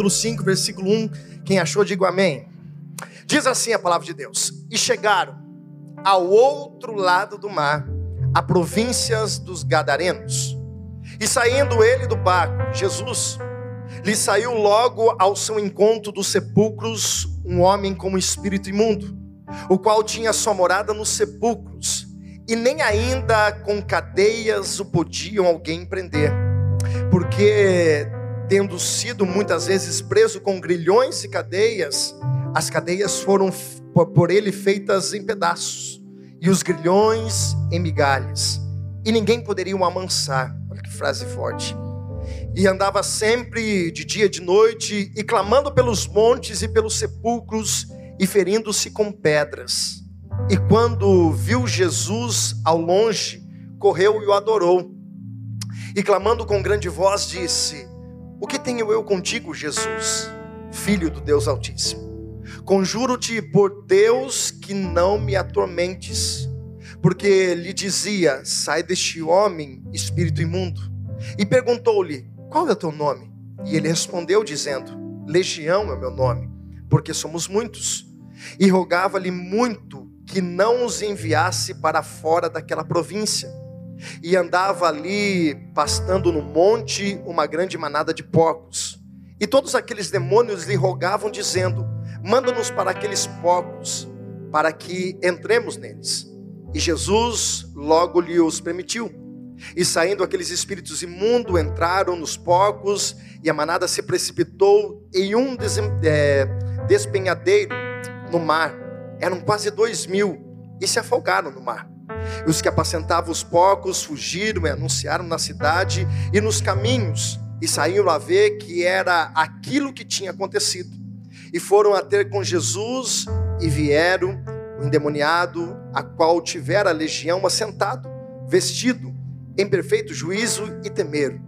capítulo 5, versículo 1. Quem achou, diga amém. Diz assim a palavra de Deus: E chegaram ao outro lado do mar, a províncias dos Gadarenos. E saindo ele do barco, Jesus, lhe saiu logo ao seu encontro dos sepulcros um homem com espírito imundo, o qual tinha sua morada nos sepulcros, e nem ainda com cadeias o podiam alguém prender, porque tendo sido muitas vezes preso com grilhões e cadeias, as cadeias foram por ele feitas em pedaços, e os grilhões em migalhas, e ninguém poderia o amansar. Olha que frase forte. E andava sempre de dia e de noite, e clamando pelos montes e pelos sepulcros, e ferindo-se com pedras. E quando viu Jesus ao longe, correu e o adorou. E clamando com grande voz, disse: O que tenho eu contigo, Jesus, filho do Deus Altíssimo? Conjuro-te por Deus que não me atormentes, porque lhe dizia: Sai deste homem, espírito imundo. E perguntou-lhe: Qual é o teu nome? E ele respondeu, dizendo: Legião é o meu nome, porque somos muitos. E rogava-lhe muito que não os enviasse para fora daquela província. E andava ali pastando no monte uma grande manada de porcos. E todos aqueles demônios lhe rogavam, dizendo: Manda-nos para aqueles porcos, para que entremos neles. E Jesus logo lhe os permitiu. E saindo aqueles espíritos imundos, entraram nos porcos, e a manada se precipitou em um é, despenhadeiro no mar. Eram quase dois mil, e se afogaram no mar. E os que apacentavam os porcos fugiram e anunciaram na cidade e nos caminhos, e saíram a ver que era aquilo que tinha acontecido e foram a ter com Jesus e vieram o endemoniado, a qual tivera a legião assentado, vestido em perfeito juízo e temeram.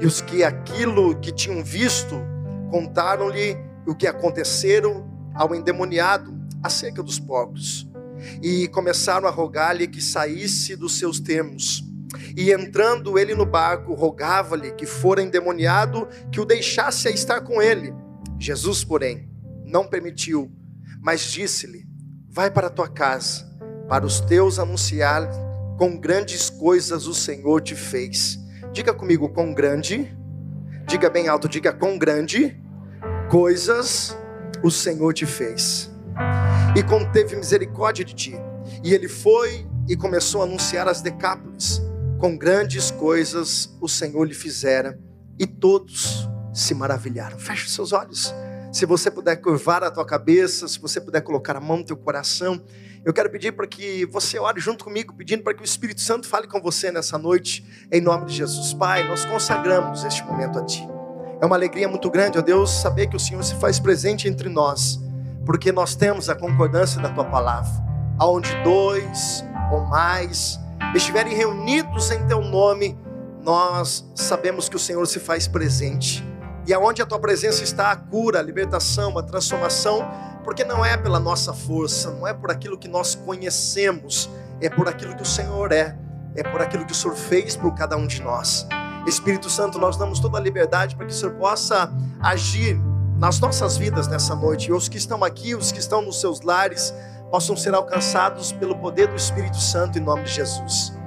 E os que aquilo que tinham visto contaram-lhe o que aconteceram ao endemoniado acerca dos porcos. E começaram a rogar-lhe que saísse dos seus termos. E entrando ele no barco, rogava-lhe que fora endemoniado que o deixasse a estar com ele. Jesus, porém, não permitiu, mas disse-lhe: Vai para a tua casa, para os teus anunciar com grandes coisas o Senhor te fez. Diga comigo, com grande, diga bem alto, diga com grande coisas o Senhor te fez. E conteve misericórdia de ti. E ele foi e começou a anunciar as decápolis. Com grandes coisas o Senhor lhe fizera. E todos se maravilharam. Feche seus olhos. Se você puder curvar a tua cabeça, se você puder colocar a mão no teu coração, eu quero pedir para que você ore junto comigo, pedindo para que o Espírito Santo fale com você nessa noite, em nome de Jesus. Pai, nós consagramos este momento a Ti. É uma alegria muito grande, ó Deus, saber que o Senhor se faz presente entre nós, porque nós temos a concordância da Tua palavra, aonde dois ou mais estiverem reunidos em Teu nome, nós sabemos que o Senhor se faz presente. E aonde a tua presença está a cura, a libertação, a transformação, porque não é pela nossa força, não é por aquilo que nós conhecemos, é por aquilo que o Senhor é, é por aquilo que o Senhor fez por cada um de nós. Espírito Santo, nós damos toda a liberdade para que o Senhor possa agir nas nossas vidas nessa noite. E os que estão aqui, os que estão nos seus lares, possam ser alcançados pelo poder do Espírito Santo em nome de Jesus.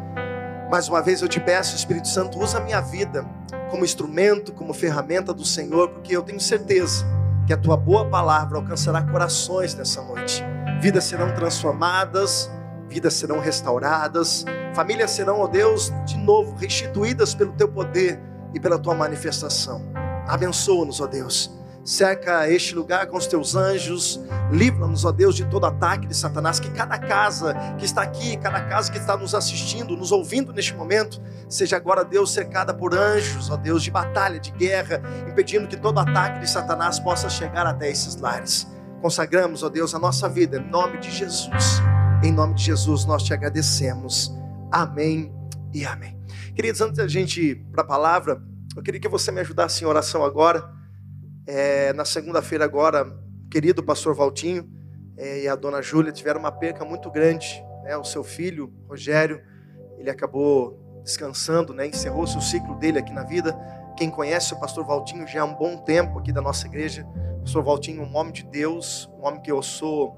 Mais uma vez eu te peço, Espírito Santo, usa a minha vida como instrumento, como ferramenta do Senhor, porque eu tenho certeza que a tua boa palavra alcançará corações nessa noite. Vidas serão transformadas, vidas serão restauradas, famílias serão, ó Deus, de novo restituídas pelo teu poder e pela tua manifestação. Abençoa-nos, ó Deus cerca este lugar com os teus anjos, livra-nos, ó Deus, de todo ataque de Satanás, que cada casa que está aqui, cada casa que está nos assistindo, nos ouvindo neste momento, seja agora, Deus, cercada por anjos, ó Deus, de batalha, de guerra, impedindo que todo ataque de Satanás possa chegar até esses lares. Consagramos, ó Deus, a nossa vida em nome de Jesus. Em nome de Jesus nós te agradecemos. Amém e amém. Queridos, antes da gente ir para a palavra, eu queria que você me ajudasse em oração agora. É, na segunda-feira agora, o querido pastor Valtinho é, e a dona Júlia tiveram uma perca muito grande. Né? O seu filho, Rogério, ele acabou descansando, né? encerrou-se o ciclo dele aqui na vida. Quem conhece o pastor Valtinho já há um bom tempo aqui da nossa igreja. O pastor Valtinho, um homem de Deus, um homem que eu sou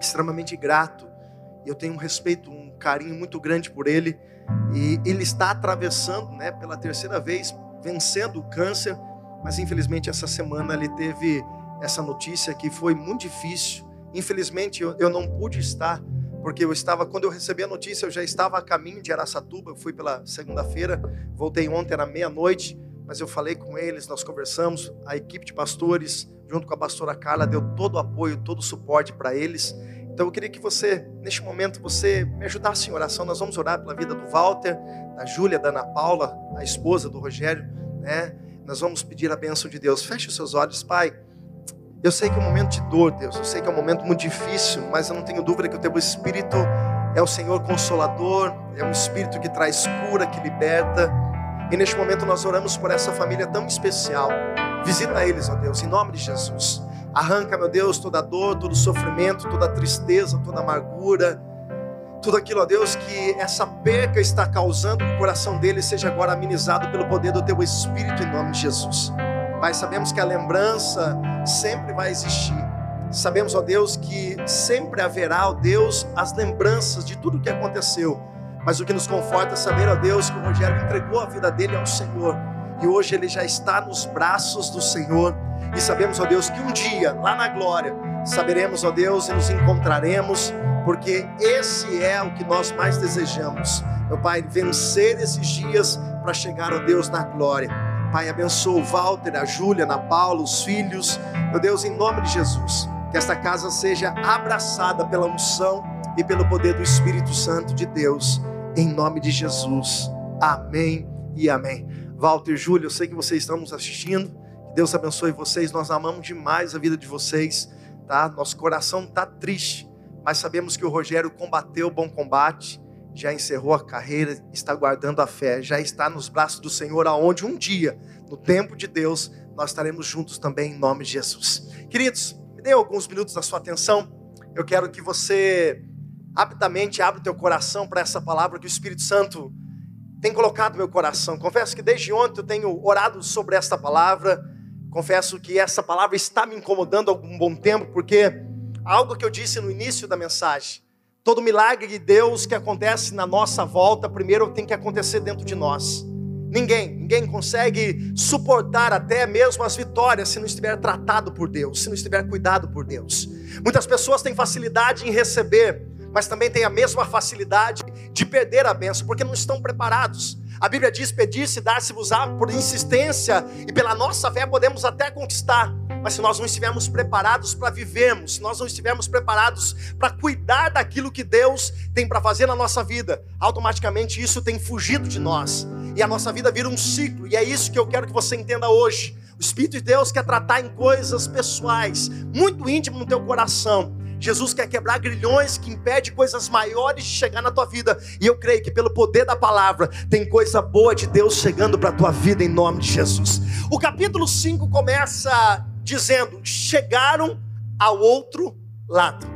extremamente grato. Eu tenho um respeito, um carinho muito grande por ele. E ele está atravessando, né, pela terceira vez, vencendo o câncer. Mas infelizmente essa semana ele teve essa notícia que foi muito difícil. Infelizmente eu, não pude estar porque eu estava, quando eu recebi a notícia, eu já estava a caminho de Araçatuba, eu fui pela segunda-feira, voltei ontem, era meia-noite, mas eu falei com eles, nós conversamos, a equipe de pastores, junto com a pastora Carla, deu todo o apoio, todo o suporte para eles. Então eu queria que você, neste momento, você me ajudasse em oração. Nós vamos orar pela vida do Walter, da Júlia, da Ana Paula, a esposa do Rogério, né? Nós vamos pedir a bênção de Deus. Feche os seus olhos, Pai. Eu sei que é um momento de dor, Deus. Eu sei que é um momento muito difícil, mas eu não tenho dúvida que o teu Espírito é o Senhor consolador, é um Espírito que traz cura, que liberta. E neste momento nós oramos por essa família tão especial. Visita eles, ó Deus, em nome de Jesus. Arranca, meu Deus, toda dor, todo sofrimento, toda tristeza, toda amargura, tudo aquilo, ó Deus, que essa perca está causando no coração deles seja agora amenizado pelo poder do Teu Espírito em nome de Jesus. Pai, sabemos que a lembrança sempre vai existir. Sabemos, ó Deus, que sempre haverá, ó Deus, as lembranças de tudo o que aconteceu. Mas o que nos conforta é saber, ó Deus, que o Rogério entregou a vida dele ao Senhor. E hoje ele já está nos braços do Senhor. E sabemos, ó Deus, que um dia, lá na glória, saberemos, ó Deus, e nos encontraremos, porque esse é o que nós mais desejamos. Meu Pai, vencer esses dias para chegar, ó Deus, na glória. Pai, abençoa o Walter, a Júlia, a Paula, os filhos. Meu Deus, em nome de Jesus, que esta casa seja abraçada pela unção e pelo poder do Espírito Santo de Deus, em nome de Jesus. Amém e amém. Walter e Júlia, eu sei que vocês estão nos assistindo. Deus abençoe vocês. Nós amamos demais a vida de vocês, tá? Nosso coração está triste, mas sabemos que o Rogério combateu o bom combate já encerrou a carreira, está guardando a fé, já está nos braços do Senhor, aonde um dia, no tempo de Deus, nós estaremos juntos também em nome de Jesus. Queridos, me dê alguns minutos da sua atenção. Eu quero que você rapidamente abra o teu coração para essa palavra que o Espírito Santo tem colocado no meu coração. Confesso que desde ontem eu tenho orado sobre esta palavra. Confesso que essa palavra está me incomodando há algum bom tempo, porque algo que eu disse no início da mensagem, Todo milagre de Deus que acontece na nossa volta, primeiro tem que acontecer dentro de nós. Ninguém, ninguém consegue suportar até mesmo as vitórias se não estiver tratado por Deus, se não estiver cuidado por Deus. Muitas pessoas têm facilidade em receber, mas também têm a mesma facilidade de perder a benção, porque não estão preparados. A Bíblia diz: pedir-se, dar-se-vos-á por insistência, e pela nossa fé podemos até conquistar. Mas se nós não estivermos preparados para vivermos, se nós não estivermos preparados para cuidar daquilo que Deus tem para fazer na nossa vida, automaticamente isso tem fugido de nós. E a nossa vida vira um ciclo, e é isso que eu quero que você entenda hoje. O Espírito de Deus quer tratar em coisas pessoais, muito íntimas no teu coração Jesus quer quebrar grilhões que impede coisas maiores de chegar na tua vida. E eu creio que pelo poder da palavra tem coisa boa de Deus chegando para a tua vida em nome de Jesus. O capítulo 5 começa dizendo: "Chegaram ao outro lado".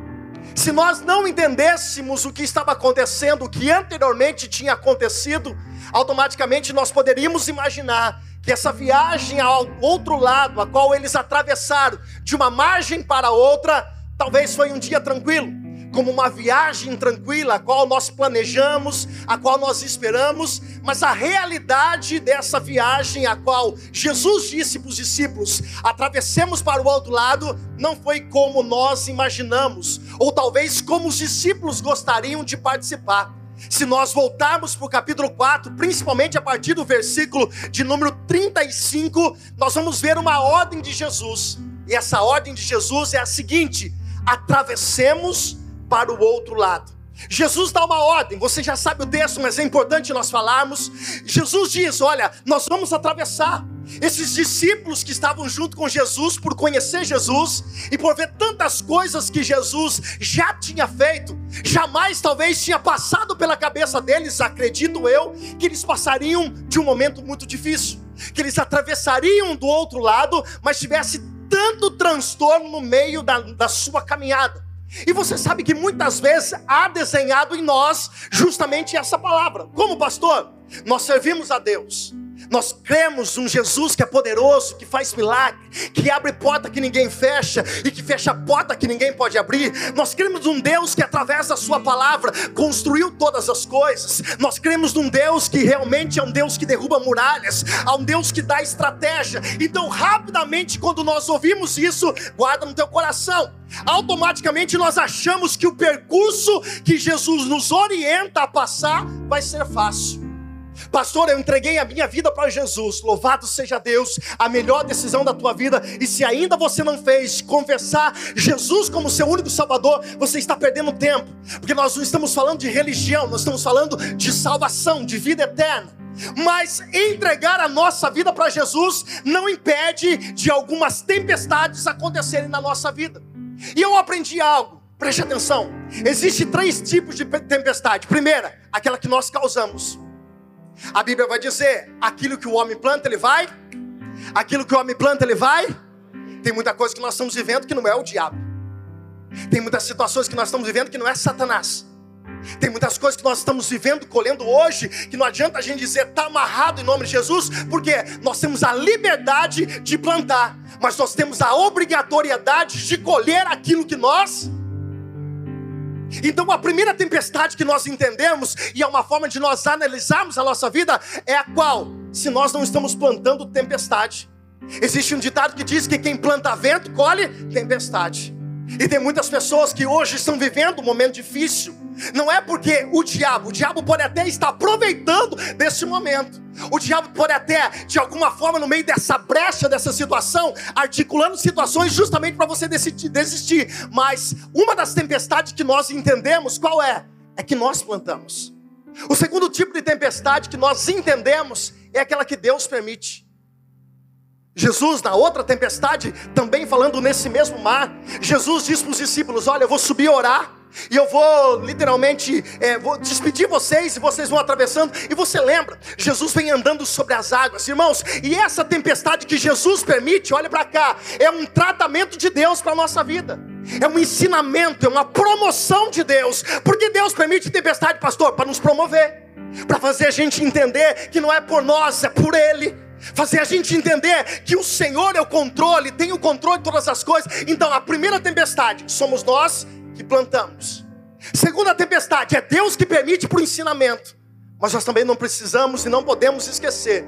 Se nós não entendêssemos o que estava acontecendo, o que anteriormente tinha acontecido, automaticamente nós poderíamos imaginar que essa viagem ao outro lado, a qual eles atravessaram de uma margem para outra, Talvez foi um dia tranquilo, como uma viagem tranquila, a qual nós planejamos, a qual nós esperamos, mas a realidade dessa viagem, a qual Jesus disse para os discípulos: atravessemos para o outro lado, não foi como nós imaginamos, ou talvez como os discípulos gostariam de participar. Se nós voltarmos para o capítulo 4, principalmente a partir do versículo de número 35, nós vamos ver uma ordem de Jesus. E essa ordem de Jesus é a seguinte: atravessemos para o outro lado. Jesus dá uma ordem, você já sabe o texto, mas é importante nós falarmos. Jesus diz: Olha, nós vamos atravessar. Esses discípulos que estavam junto com Jesus, por conhecer Jesus e por ver tantas coisas que Jesus já tinha feito, jamais talvez tinha passado pela cabeça deles, acredito eu, que eles passariam de um momento muito difícil, que eles atravessariam do outro lado, mas tivesse tanto transtorno no meio da, da sua caminhada. E você sabe que muitas vezes há desenhado em nós justamente essa palavra. Como pastor, nós servimos a Deus. Nós cremos um Jesus que é poderoso, que faz milagre, que abre porta que ninguém fecha e que fecha porta que ninguém pode abrir. Nós cremos um Deus que através da sua palavra construiu todas as coisas. Nós cremos num Deus que realmente é um Deus que derruba muralhas, é um Deus que dá estratégia. Então, rapidamente quando nós ouvimos isso, guarda no teu coração. Automaticamente nós achamos que o percurso que Jesus nos orienta a passar vai ser fácil. Pastor, eu entreguei a minha vida para Jesus. Louvado seja Deus, a melhor decisão da tua vida. E se ainda você não fez, confessar Jesus como seu único Salvador, você está perdendo tempo, porque nós não estamos falando de religião, nós estamos falando de salvação, de vida eterna. Mas entregar a nossa vida para Jesus não impede de algumas tempestades acontecerem na nossa vida. E eu aprendi algo, preste atenção. Existem três tipos de tempestade. Primeira, aquela que nós causamos. A Bíblia vai dizer: aquilo que o homem planta, ele vai. Aquilo que o homem planta, ele vai. Tem muita coisa que nós estamos vivendo que não é o diabo. Tem muitas situações que nós estamos vivendo que não é Satanás. Tem muitas coisas que nós estamos vivendo, colhendo hoje, que não adianta a gente dizer está amarrado em nome de Jesus, porque nós temos a liberdade de plantar, mas nós temos a obrigatoriedade de colher aquilo que nós então, a primeira tempestade que nós entendemos, e é uma forma de nós analisarmos a nossa vida, é a qual? Se nós não estamos plantando tempestade. Existe um ditado que diz que quem planta vento colhe tempestade. E tem muitas pessoas que hoje estão vivendo um momento difícil. Não é porque o diabo, o diabo pode até estar aproveitando desse momento. O diabo pode até, de alguma forma, no meio dessa brecha, dessa situação, articulando situações justamente para você desistir. Mas uma das tempestades que nós entendemos, qual é? É que nós plantamos. O segundo tipo de tempestade que nós entendemos é aquela que Deus permite. Jesus, na outra tempestade, também falando nesse mesmo mar, Jesus disse para os discípulos: Olha, eu vou subir orar. E eu vou literalmente é, vou despedir vocês e vocês vão atravessando. E você lembra, Jesus vem andando sobre as águas, irmãos. E essa tempestade que Jesus permite, olha para cá, é um tratamento de Deus para a nossa vida. É um ensinamento, é uma promoção de Deus. Porque Deus permite tempestade, pastor, para nos promover, para fazer a gente entender que não é por nós, é por Ele fazer a gente entender que o Senhor é o controle, tem o controle de todas as coisas. Então, a primeira tempestade somos nós que plantamos. Segunda tempestade é Deus que permite para o ensinamento. Mas nós também não precisamos e não podemos esquecer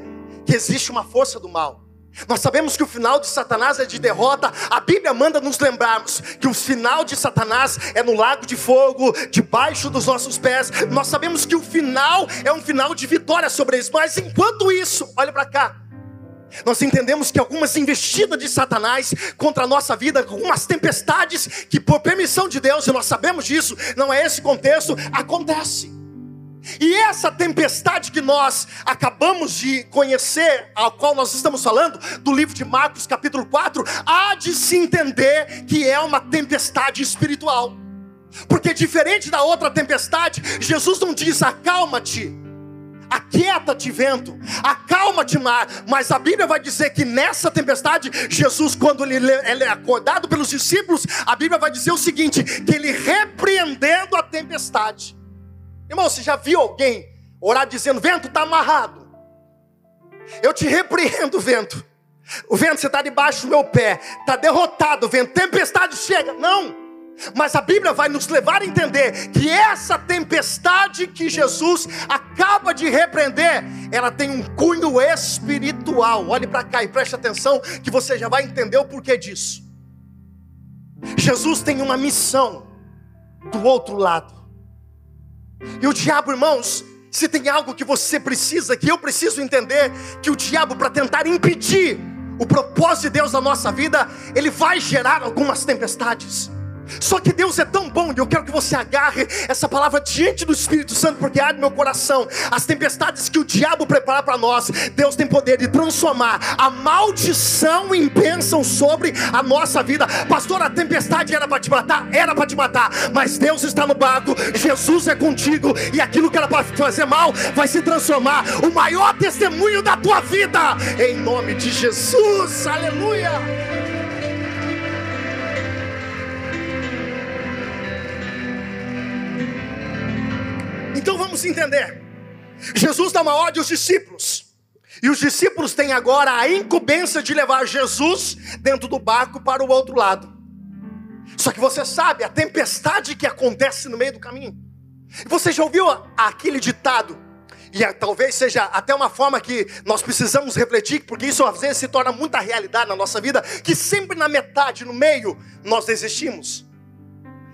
que existe uma força do mal. Nós sabemos que o final de Satanás é de derrota. A Bíblia manda nos lembrarmos que o final de Satanás é no lago de fogo, debaixo dos nossos pés. Nós sabemos que o final é um final de vitória sobre eles. Mas enquanto isso, olha para cá. Nós entendemos que algumas investidas de Satanás contra a nossa vida, algumas tempestades que por permissão de Deus, e nós sabemos disso, não é esse contexto, acontece. E essa tempestade que nós acabamos de conhecer, ao qual nós estamos falando, do livro de Marcos, capítulo 4, há de se entender que é uma tempestade espiritual. Porque diferente da outra tempestade, Jesus não diz acalma-te, aquieta-te vento, acalma-te mar. Mas a Bíblia vai dizer que nessa tempestade, Jesus, quando ele, é acordado pelos discípulos, a Bíblia vai dizer o seguinte: que ele repreendendo a tempestade. Irmão, você já viu alguém orar dizendo: vento está amarrado? Eu te repreendo, vento. O vento, você está debaixo do meu pé, está derrotado, vento, tempestade chega. Não. Mas a Bíblia vai nos levar a entender que essa tempestade que Jesus acaba de repreender, ela tem um cunho espiritual. Olhe para cá e preste atenção, que você já vai entender o porquê disso. Jesus tem uma missão do outro lado. E o diabo, irmãos, se tem algo que você precisa, que eu preciso entender, que o diabo, para tentar impedir o propósito de Deus na nossa vida, ele vai gerar algumas tempestades. Só que Deus é tão bom, e eu quero que você agarre essa palavra diante do Espírito Santo, porque arde meu coração. As tempestades que o diabo prepara para nós, Deus tem poder de transformar a maldição em bênção sobre a nossa vida. Pastor, a tempestade era para te matar? Era para te matar, mas Deus está no barco, Jesus é contigo, e aquilo que era para fazer mal vai se transformar. O maior testemunho da tua vida, em nome de Jesus, aleluia. Então vamos entender. Jesus dá uma ordem aos discípulos. E os discípulos têm agora a incumbência de levar Jesus dentro do barco para o outro lado. Só que você sabe a tempestade que acontece no meio do caminho. Você já ouviu aquele ditado? E é, talvez seja até uma forma que nós precisamos refletir, porque isso às vezes se torna muita realidade na nossa vida, que sempre na metade, no meio, nós desistimos.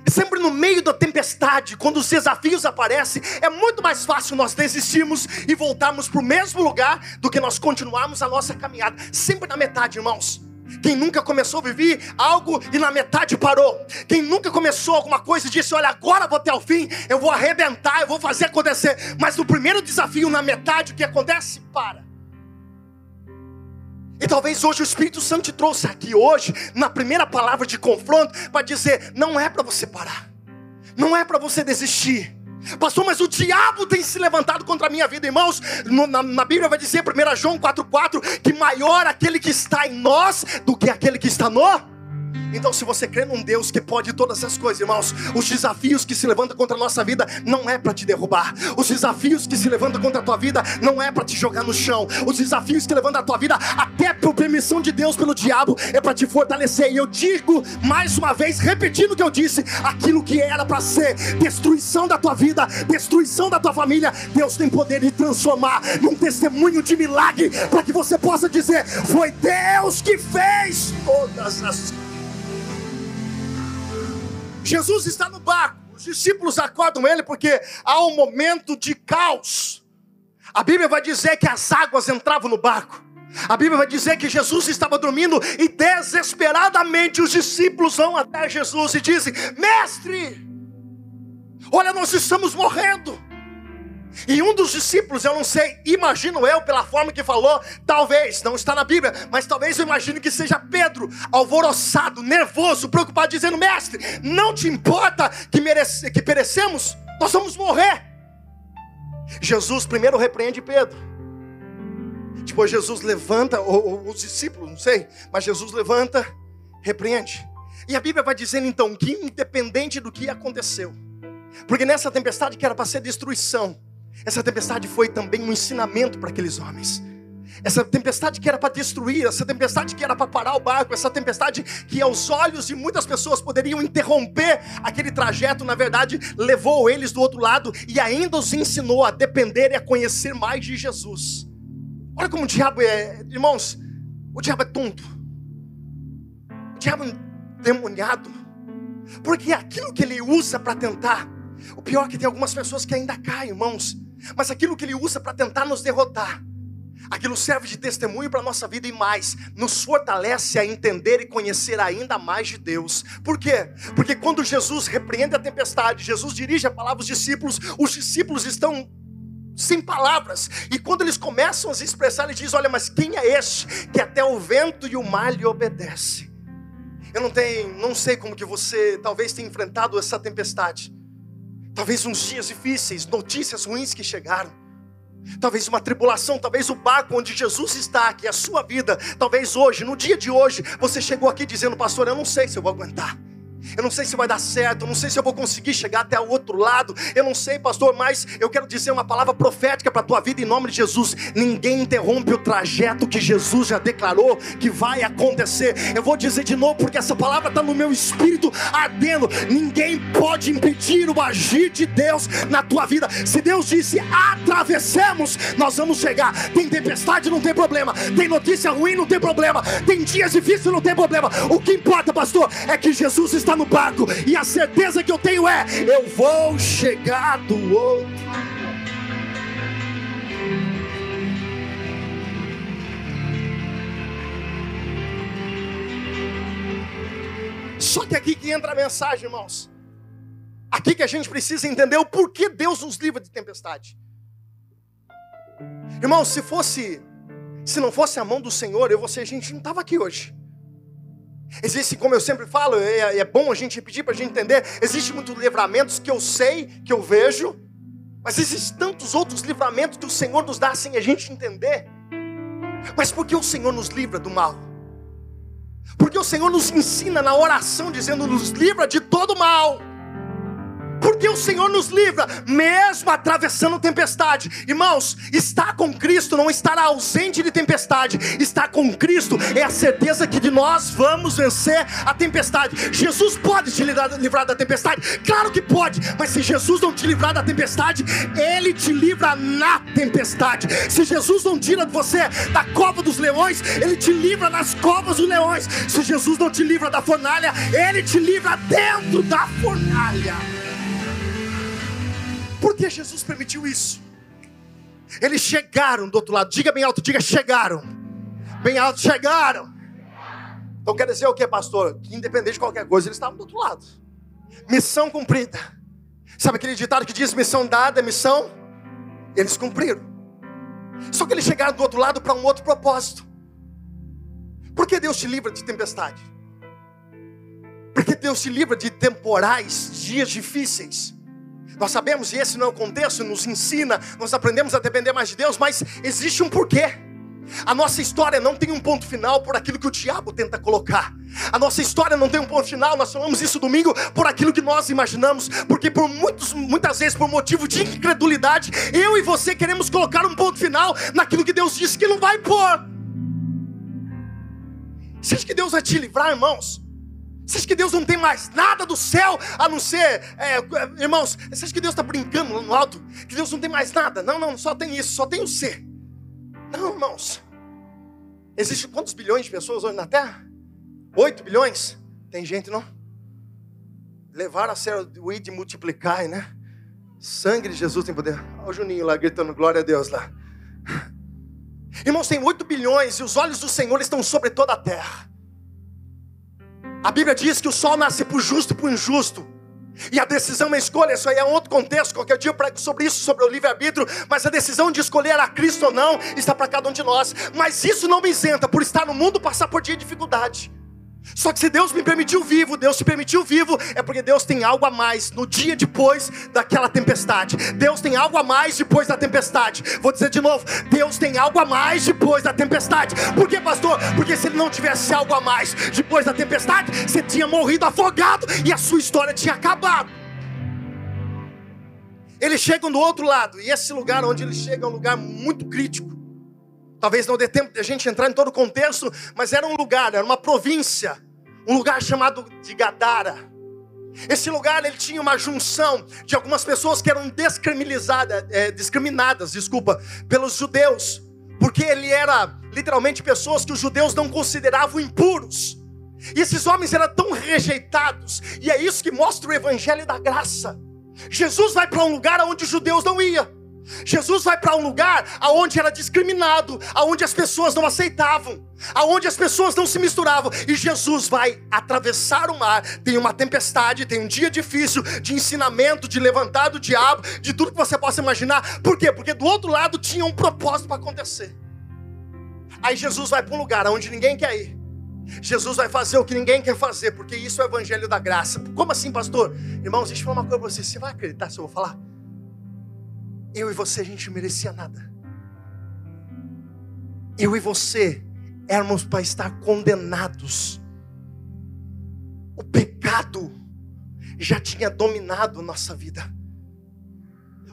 Sempre no meio da tempestade, quando os desafios aparecem, é muito mais fácil nós desistirmos e voltarmos para o mesmo lugar do que nós continuarmos a nossa caminhada. Sempre na metade, irmãos. Quem nunca começou a viver algo e na metade parou. Quem nunca começou alguma coisa e disse: Olha, agora vou até o fim, eu vou arrebentar, eu vou fazer acontecer. Mas no primeiro desafio, na metade, o que acontece? Para. E talvez hoje o Espírito Santo te trouxe aqui hoje, na primeira palavra de confronto, para dizer: não é para você parar, não é para você desistir. Pastor, mas o diabo tem se levantado contra a minha vida, irmãos. No, na, na, Bíblia vai dizer, 1 João 4,4, que maior aquele que está em nós do que aquele que está no então, se você crê num Deus que pode todas essas coisas, irmãos, os desafios que se levantam contra a nossa vida não é para te derrubar. Os desafios que se levantam contra a tua vida não é para te jogar no chão. Os desafios que levantam a tua vida, até por permissão de Deus pelo diabo, é para te fortalecer. E eu digo mais uma vez, repetindo o que eu disse, aquilo que era para ser destruição da tua vida, destruição da tua família, Deus tem poder de transformar num testemunho de milagre, para que você possa dizer: foi Deus que fez todas as coisas. Jesus está no barco, os discípulos acordam ele porque há um momento de caos. A Bíblia vai dizer que as águas entravam no barco. A Bíblia vai dizer que Jesus estava dormindo e desesperadamente os discípulos vão até Jesus e dizem: Mestre, olha, nós estamos morrendo. E um dos discípulos, eu não sei, imagino eu pela forma que falou, talvez, não está na Bíblia, mas talvez eu imagine que seja Pedro, alvoroçado, nervoso, preocupado, dizendo: Mestre, não te importa que, merece, que perecemos? Nós vamos morrer. Jesus primeiro repreende Pedro. Depois Jesus levanta, ou, ou os discípulos, não sei, mas Jesus levanta, repreende. E a Bíblia vai dizendo então que, independente do que aconteceu, porque nessa tempestade que era para ser destruição, essa tempestade foi também um ensinamento para aqueles homens. Essa tempestade que era para destruir, essa tempestade que era para parar o barco, essa tempestade que aos olhos de muitas pessoas poderiam interromper aquele trajeto, na verdade, levou eles do outro lado e ainda os ensinou a depender e a conhecer mais de Jesus. Olha como o diabo é, irmãos, o diabo é tonto. O diabo é demoniado. Porque aquilo que ele usa para tentar, o pior é que tem algumas pessoas que ainda caem, irmãos mas aquilo que ele usa para tentar nos derrotar, aquilo serve de testemunho para a nossa vida e mais, nos fortalece a entender e conhecer ainda mais de Deus. Por quê? Porque quando Jesus repreende a tempestade, Jesus dirige a palavra aos discípulos, os discípulos estão sem palavras. E quando eles começam a se expressar, ele diz: Olha, mas quem é este que até o vento e o mar lhe obedece? Eu não tenho, não sei como que você talvez tenha enfrentado essa tempestade. Talvez uns dias difíceis, notícias ruins que chegaram. Talvez uma tribulação, talvez o barco onde Jesus está, que é a sua vida. Talvez hoje, no dia de hoje, você chegou aqui dizendo, pastor, eu não sei se eu vou aguentar. Eu não sei se vai dar certo, eu não sei se eu vou conseguir chegar até o outro lado. Eu não sei, pastor, mas eu quero dizer uma palavra profética para a tua vida em nome de Jesus. Ninguém interrompe o trajeto que Jesus já declarou que vai acontecer. Eu vou dizer de novo porque essa palavra está no meu espírito ardendo. Ninguém pode impedir o agir de Deus na tua vida. Se Deus disse atravessemos, nós vamos chegar. Tem tempestade, não tem problema. Tem notícia ruim, não tem problema. Tem dias difíceis, não tem problema. O que importa, pastor, é que Jesus está no barco, e a certeza que eu tenho é: eu vou chegar do outro. Só que aqui que entra a mensagem, irmãos. Aqui que a gente precisa entender o porquê Deus nos livra de tempestade. Irmãos, se fosse, se não fosse a mão do Senhor, eu você a gente não estava aqui hoje. Existe, como eu sempre falo, é, é bom a gente pedir para a gente entender, existe muitos livramentos que eu sei, que eu vejo, mas existem tantos outros livramentos que o Senhor nos dá sem a gente entender. Mas por que o Senhor nos livra do mal? Porque o Senhor nos ensina na oração, dizendo: nos livra de todo mal. Por Porque o Senhor nos livra, mesmo atravessando tempestade. Irmãos, estar com Cristo não estar ausente de tempestade. Estar com Cristo é a certeza que de nós vamos vencer a tempestade. Jesus pode te livrar da tempestade? Claro que pode, mas se Jesus não te livrar da tempestade, Ele te livra na tempestade. Se Jesus não tira você da cova dos leões, Ele te livra nas covas dos leões. Se Jesus não te livra da fornalha, Ele te livra dentro da fornalha. Por que Jesus permitiu isso? Eles chegaram do outro lado. Diga bem alto, diga chegaram. Bem alto, chegaram. Então quer dizer o que, pastor? Que independente de qualquer coisa, eles estavam do outro lado. Missão cumprida. Sabe aquele ditado que diz missão dada é missão? Eles cumpriram. Só que eles chegaram do outro lado para um outro propósito. Por que Deus te livra de tempestade? Porque Deus te livra de temporais, dias difíceis. Nós sabemos, e esse não é o contexto, nos ensina, nós aprendemos a depender mais de Deus, mas existe um porquê. A nossa história não tem um ponto final por aquilo que o diabo tenta colocar. A nossa história não tem um ponto final, nós falamos isso domingo, por aquilo que nós imaginamos, porque por muitos, muitas vezes, por motivo de incredulidade, eu e você queremos colocar um ponto final naquilo que Deus disse que não vai pôr. Você acha que Deus vai te livrar, irmãos? Você acha que Deus não tem mais nada do céu a não ser, é, irmãos? Você acha que Deus está brincando lá no alto? Que Deus não tem mais nada? Não, não, só tem isso, só tem o ser. Não, irmãos. Existem quantos bilhões de pessoas hoje na Terra? Oito bilhões? Tem gente, não? Levar a sério o ir de multiplicar, né? Sangue de Jesus tem poder. Olha o Juninho lá gritando glória a Deus lá. Irmãos, tem oito bilhões e os olhos do Senhor estão sobre toda a terra. A Bíblia diz que o sol nasce para o justo e para o injusto. E a decisão é escolha, isso aí é outro contexto. Qualquer dia eu prego sobre isso, sobre o livre-arbítrio. Mas a decisão de escolher a Cristo ou não está para cada um de nós. Mas isso não me isenta por estar no mundo passar por dia de dificuldade. Só que se Deus me permitiu vivo, Deus te permitiu vivo, é porque Deus tem algo a mais no dia depois daquela tempestade. Deus tem algo a mais depois da tempestade. Vou dizer de novo: Deus tem algo a mais depois da tempestade. Por que, pastor? Porque se ele não tivesse algo a mais depois da tempestade, você tinha morrido afogado e a sua história tinha acabado. Eles chegam do outro lado, e esse lugar onde eles chegam é um lugar muito crítico. Talvez não dê tempo de a gente entrar em todo o contexto, mas era um lugar, era uma província, um lugar chamado de Gadara. Esse lugar ele tinha uma junção de algumas pessoas que eram descriminalizadas, é, discriminadas, desculpa, pelos judeus, porque ele era literalmente pessoas que os judeus não consideravam impuros. E esses homens eram tão rejeitados, e é isso que mostra o evangelho da graça. Jesus vai para um lugar onde os judeus não iam. Jesus vai para um lugar aonde era discriminado, aonde as pessoas não aceitavam, aonde as pessoas não se misturavam, e Jesus vai atravessar o mar. Tem uma tempestade, tem um dia difícil de ensinamento, de levantar do diabo, de tudo que você possa imaginar. Por quê? Porque do outro lado tinha um propósito para acontecer. Aí Jesus vai para um lugar aonde ninguém quer ir. Jesus vai fazer o que ninguém quer fazer, porque isso é o evangelho da graça. Como assim, pastor? Irmãos, deixa eu falar uma coisa para você. Você vai acreditar se eu vou falar? Eu e você, a gente merecia nada. Eu e você éramos para estar condenados. O pecado já tinha dominado nossa vida.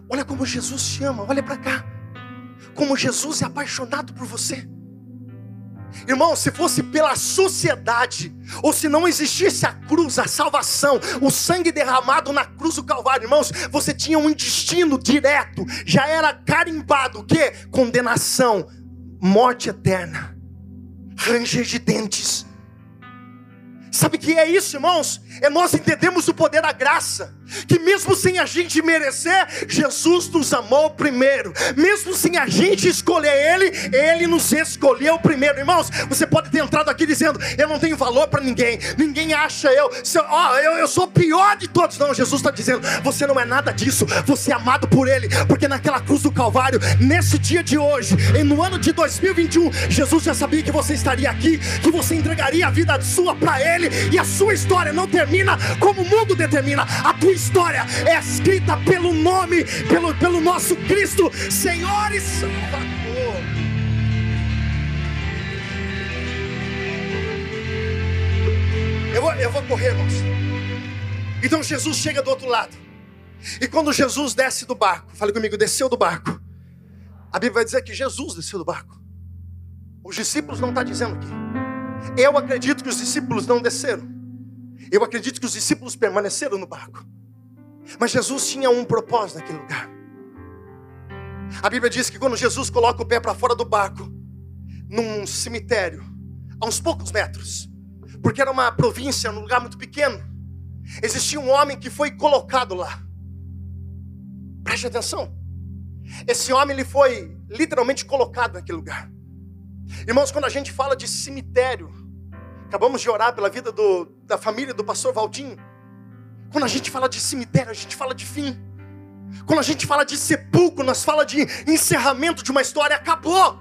Olha como Jesus te ama, olha para cá. Como Jesus é apaixonado por você. Irmão, se fosse pela sociedade, ou se não existisse a cruz, a salvação, o sangue derramado na cruz do Calvário, irmãos, você tinha um destino direto, já era carimbado, o que? Condenação, morte eterna, ranger de dentes. Sabe o que é isso, irmãos? É nós entendemos o poder da graça que mesmo sem a gente merecer, Jesus nos amou primeiro. Mesmo sem a gente escolher Ele, Ele nos escolheu primeiro. Irmãos, você pode ter entrado aqui dizendo: Eu não tenho valor para ninguém, ninguém acha eu, ó, eu, eu sou o pior de todos. Não, Jesus está dizendo: Você não é nada disso, você é amado por Ele, porque naquela cruz do Calvário, nesse dia de hoje, e no ano de 2021, Jesus já sabia que você estaria aqui, que você entregaria a vida sua para Ele, e a sua história não termina como o mundo determina, a tua história é escrita pelo nome, pelo, pelo nosso Cristo, Senhor e Salvador. Eu vou, eu vou correr, irmãos. Então Jesus chega do outro lado. E quando Jesus desce do barco, fale comigo, desceu do barco. A Bíblia vai dizer que Jesus desceu do barco. Os discípulos não está dizendo aqui. Eu acredito que os discípulos não desceram. Eu acredito que os discípulos permaneceram no barco. Mas Jesus tinha um propósito naquele lugar. A Bíblia diz que quando Jesus coloca o pé para fora do barco, num cemitério, a uns poucos metros, porque era uma província, num lugar muito pequeno, existia um homem que foi colocado lá. Preste atenção. Esse homem ele foi literalmente colocado naquele lugar. Irmãos, quando a gente fala de cemitério, acabamos de orar pela vida do, da família do pastor Valdinho. Quando a gente fala de cemitério, a gente fala de fim. Quando a gente fala de sepulcro, nós fala de encerramento de uma história, acabou.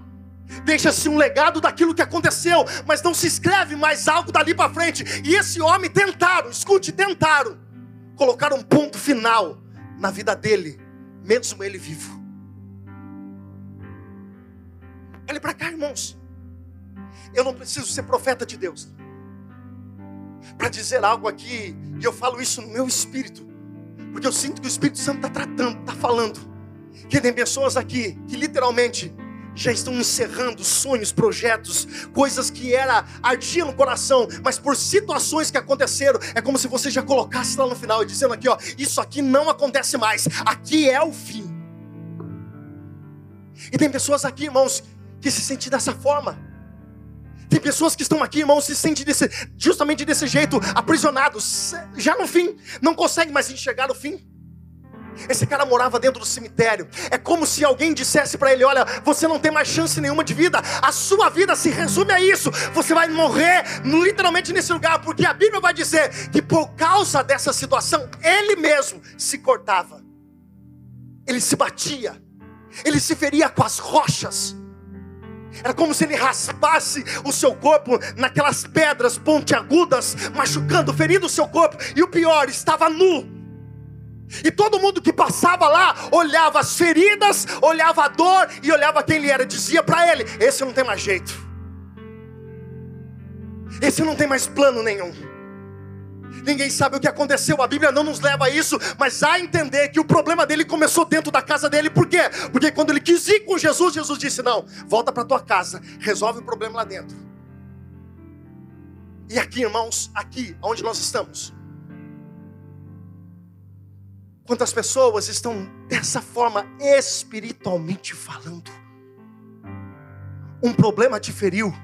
Deixa-se um legado daquilo que aconteceu, mas não se escreve mais algo dali para frente. E esse homem tentaram, escute, tentaram colocar um ponto final na vida dele, mesmo ele vivo. Olhe para cá, irmãos. Eu não preciso ser profeta de Deus para dizer algo aqui, e eu falo isso no meu espírito, porque eu sinto que o Espírito Santo está tratando, está falando. Que tem pessoas aqui que literalmente já estão encerrando sonhos, projetos, coisas que era ardia no coração, mas por situações que aconteceram, é como se você já colocasse lá no final e dizendo aqui, ó, isso aqui não acontece mais, aqui é o fim. E tem pessoas aqui, irmãos, que se sentem dessa forma. Tem pessoas que estão aqui, irmãos, se sentem desse, justamente desse jeito, aprisionados, já no fim, não conseguem mais enxergar o fim. Esse cara morava dentro do cemitério. É como se alguém dissesse para ele: Olha, você não tem mais chance nenhuma de vida. A sua vida se resume a isso. Você vai morrer literalmente nesse lugar, porque a Bíblia vai dizer que por causa dessa situação, ele mesmo se cortava, ele se batia, ele se feria com as rochas. Era como se ele raspasse o seu corpo naquelas pedras pontiagudas, machucando, ferindo o seu corpo. E o pior, estava nu. E todo mundo que passava lá olhava as feridas, olhava a dor e olhava quem ele era. Dizia para ele: Esse não tem mais jeito. Esse não tem mais plano nenhum. Ninguém sabe o que aconteceu, a Bíblia não nos leva a isso, mas a entender que o problema dele começou dentro da casa dele, por quê? Porque quando ele quis ir com Jesus, Jesus disse: Não, volta para tua casa, resolve o problema lá dentro. E aqui, irmãos, aqui, onde nós estamos, quantas pessoas estão dessa forma espiritualmente falando? Um problema te feriu,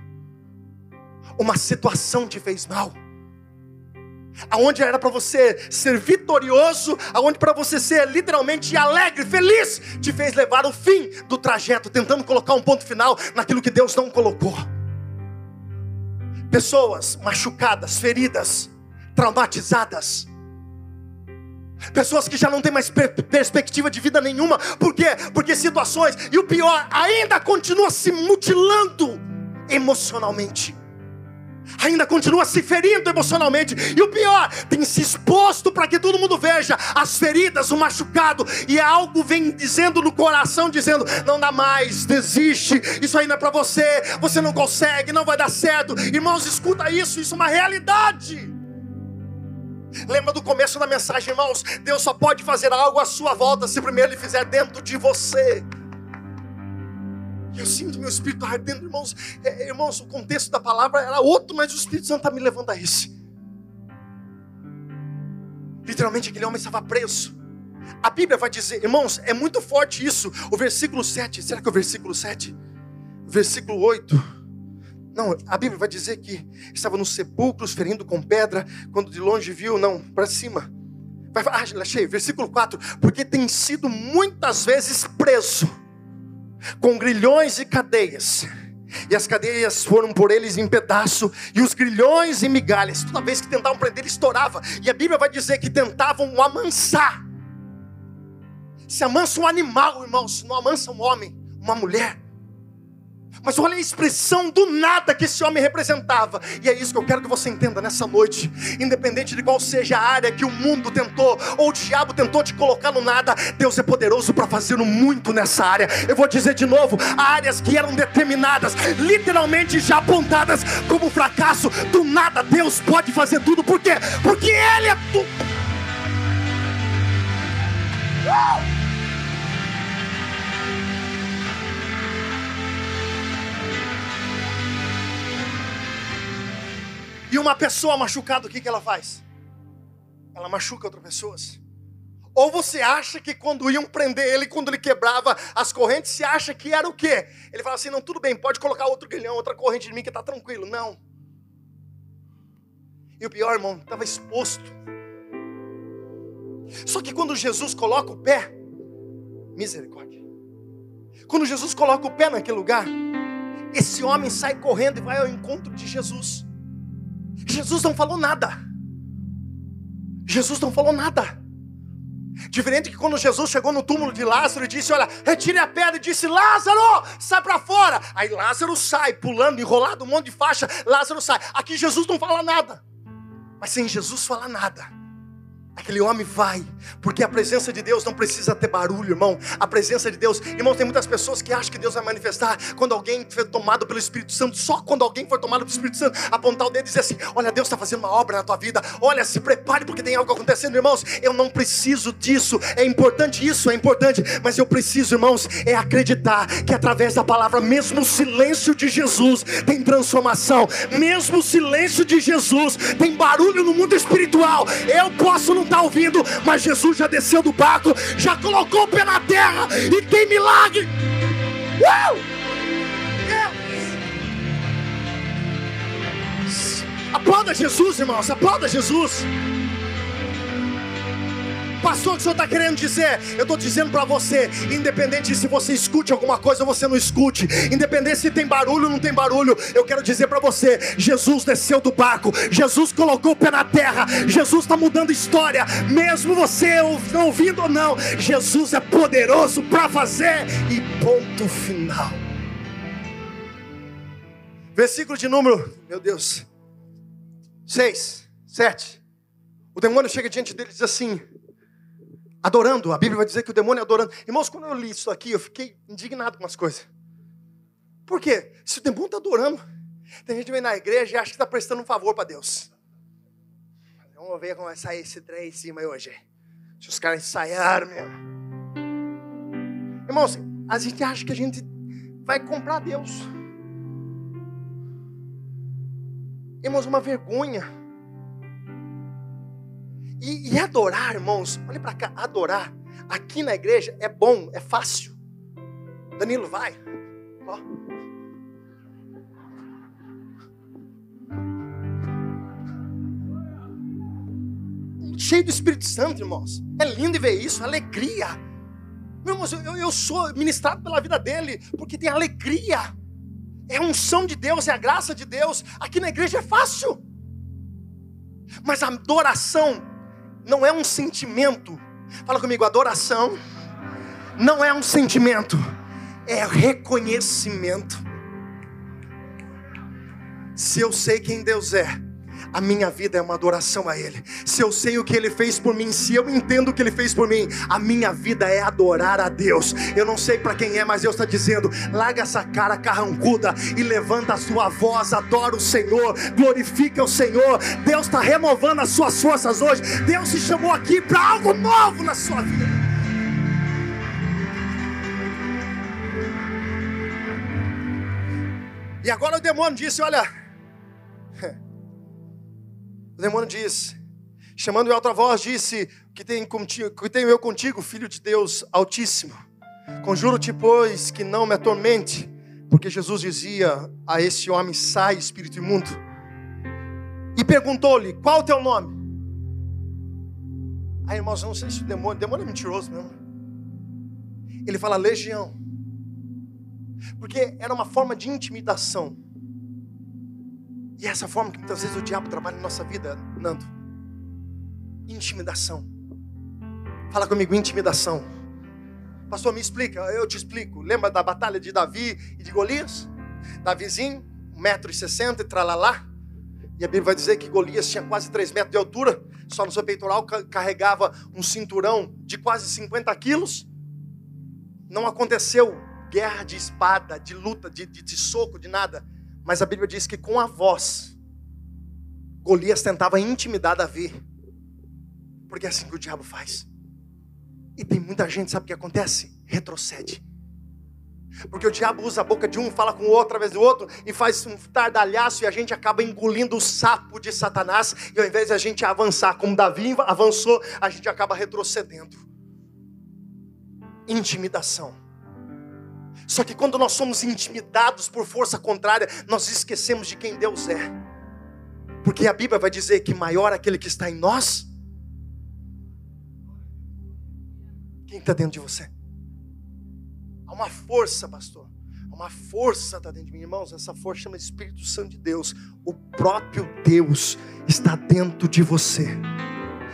uma situação te fez mal aonde era para você ser vitorioso, aonde para você ser literalmente alegre, feliz, te fez levar o fim do trajeto, tentando colocar um ponto final naquilo que Deus não colocou. Pessoas machucadas, feridas, traumatizadas. Pessoas que já não têm mais per perspectiva de vida nenhuma. Por quê? Porque situações, e o pior, ainda continua se mutilando emocionalmente ainda continua se ferindo emocionalmente. E o pior, tem se exposto para que todo mundo veja as feridas, o machucado, e algo vem dizendo no coração, dizendo: não dá mais, desiste, isso não é para você, você não consegue, não vai dar certo. Irmãos, escuta isso, isso é uma realidade. Lembra do começo da mensagem, irmãos? Deus só pode fazer algo à sua volta se primeiro Ele fizer dentro de você. Eu sinto meu espírito ardendo, irmãos. É, irmãos, o contexto da palavra era outro, mas o Espírito Santo está me levando a esse. Literalmente, aquele homem estava preso. A Bíblia vai dizer, irmãos, é muito forte isso. O versículo 7, será que é o versículo 7? Versículo 8. Não, a Bíblia vai dizer que estava nos sepulcros, ferindo com pedra, quando de longe viu, não, para cima. Ah, achei, versículo 4. Porque tem sido muitas vezes preso com grilhões e cadeias. E as cadeias foram por eles em pedaço, e os grilhões em migalhas. Toda vez que tentavam prender, ele estourava. E a Bíblia vai dizer que tentavam amansar. Se amansa um animal, irmãos, não amansa um homem, uma mulher. Mas olha a expressão do nada que esse homem representava. E é isso que eu quero que você entenda nessa noite. Independente de qual seja a área que o mundo tentou, ou o diabo tentou te colocar no nada, Deus é poderoso para fazer muito nessa área. Eu vou dizer de novo: áreas que eram determinadas, literalmente já apontadas como fracasso, do nada Deus pode fazer tudo. Por quê? Porque uma pessoa machucada, o que, que ela faz? Ela machuca outras pessoas. Ou você acha que quando iam prender ele, quando ele quebrava as correntes, você acha que era o quê? Ele fala assim: não, tudo bem, pode colocar outro grilhão, outra corrente de mim que está tranquilo. Não. E o pior, irmão, estava exposto. Só que quando Jesus coloca o pé, misericórdia. Quando Jesus coloca o pé naquele lugar, esse homem sai correndo e vai ao encontro de Jesus. Jesus não falou nada. Jesus não falou nada. Diferente que quando Jesus chegou no túmulo de Lázaro e disse: Olha, retire a pedra, e disse: Lázaro, sai para fora. Aí Lázaro sai, pulando, enrolado, um monte de faixa. Lázaro sai. Aqui Jesus não fala nada. Mas sem Jesus falar nada. Aquele homem vai, porque a presença de Deus não precisa ter barulho, irmão. A presença de Deus, irmão, tem muitas pessoas que acham que Deus vai manifestar quando alguém foi tomado pelo Espírito Santo. Só quando alguém for tomado pelo Espírito Santo, apontar o dedo e dizer assim: Olha, Deus está fazendo uma obra na tua vida. Olha, se prepare porque tem algo acontecendo, irmãos. Eu não preciso disso. É importante isso, é importante, mas eu preciso, irmãos, é acreditar que através da palavra, mesmo o silêncio de Jesus tem transformação, mesmo o silêncio de Jesus tem barulho no mundo espiritual. Eu posso não está ouvindo, mas Jesus já desceu do barco, já colocou na terra e tem milagre. Uh! Aplauda Jesus, irmãos, aplauda Jesus. Pastor, o que o senhor está querendo dizer? Eu estou dizendo para você, independente se você escute alguma coisa ou você não escute, independente se tem barulho ou não tem barulho, eu quero dizer para você: Jesus desceu do barco, Jesus colocou o pé na terra, Jesus está mudando história, mesmo você não ouvindo ou não, Jesus é poderoso para fazer, e ponto final. Versículo de número, meu Deus, 6, 7. O demônio chega diante dele e diz assim: adorando. A Bíblia vai dizer que o demônio é adorando. Irmãos, quando eu li isso aqui, eu fiquei indignado com as coisas. Por quê? Se o demônio está adorando, tem gente que vem na igreja e acha que está prestando um favor para Deus. Vamos ver como vai sair esse trem em cima hoje. Se os caras ensaiaram mesmo. Irmãos, a gente acha que a gente vai comprar Deus. Irmãos, uma vergonha. E, e adorar, irmãos, olha para cá, adorar aqui na igreja é bom, é fácil. Danilo, vai. Ó. Cheio do Espírito Santo, irmãos. É lindo ver isso, alegria. Irmãos, eu, eu sou ministrado pela vida dele, porque tem alegria. É a unção de Deus, é a graça de Deus. Aqui na igreja é fácil. Mas a adoração não é um sentimento. Fala comigo, adoração não é um sentimento, é reconhecimento. Se eu sei quem Deus é, a minha vida é uma adoração a Ele. Se eu sei o que Ele fez por mim, se eu entendo o que Ele fez por mim, a minha vida é adorar a Deus. Eu não sei para quem é, mas Deus está dizendo: larga essa cara carrancuda e levanta a sua voz, adora o Senhor, glorifica o Senhor. Deus está renovando as suas forças hoje. Deus te chamou aqui para algo novo na sua vida. E agora o demônio disse: Olha, o demônio diz, chamando em alta voz, disse: Que tenho, contigo, que tenho eu contigo, filho de Deus Altíssimo. Conjuro-te, pois, que não me atormente, porque Jesus dizia a esse homem: Sai, espírito imundo. E perguntou-lhe: Qual o teu nome? Aí, irmãos, não sei se o demônio, o demônio é mentiroso mesmo. Ele fala legião, porque era uma forma de intimidação. E essa forma que muitas vezes o diabo trabalha na nossa vida, Nando. Intimidação. Fala comigo, intimidação. Pastor, me explica, eu te explico. Lembra da batalha de Davi e de Golias? Davizinho, 1,60m e tralalá. E a Bíblia vai dizer que Golias tinha quase 3 metros de altura, só no seu peitoral carregava um cinturão de quase 50 quilos. Não aconteceu guerra de espada, de luta, de, de, de soco, de nada. Mas a Bíblia diz que com a voz, Golias tentava intimidar Davi. Porque é assim que o diabo faz. E tem muita gente, sabe o que acontece? Retrocede. Porque o diabo usa a boca de um, fala com o outro, através do outro, e faz um tardalhaço, e a gente acaba engolindo o sapo de Satanás, e ao invés de a gente avançar, como Davi avançou, a gente acaba retrocedendo. Intimidação. Só que quando nós somos intimidados por força contrária, nós esquecemos de quem Deus é. Porque a Bíblia vai dizer que maior aquele que está em nós. Quem está dentro de você? Há uma força, pastor. Há uma força está dentro de mim, irmãos. Essa força chama Espírito Santo de Deus. O próprio Deus está dentro de você.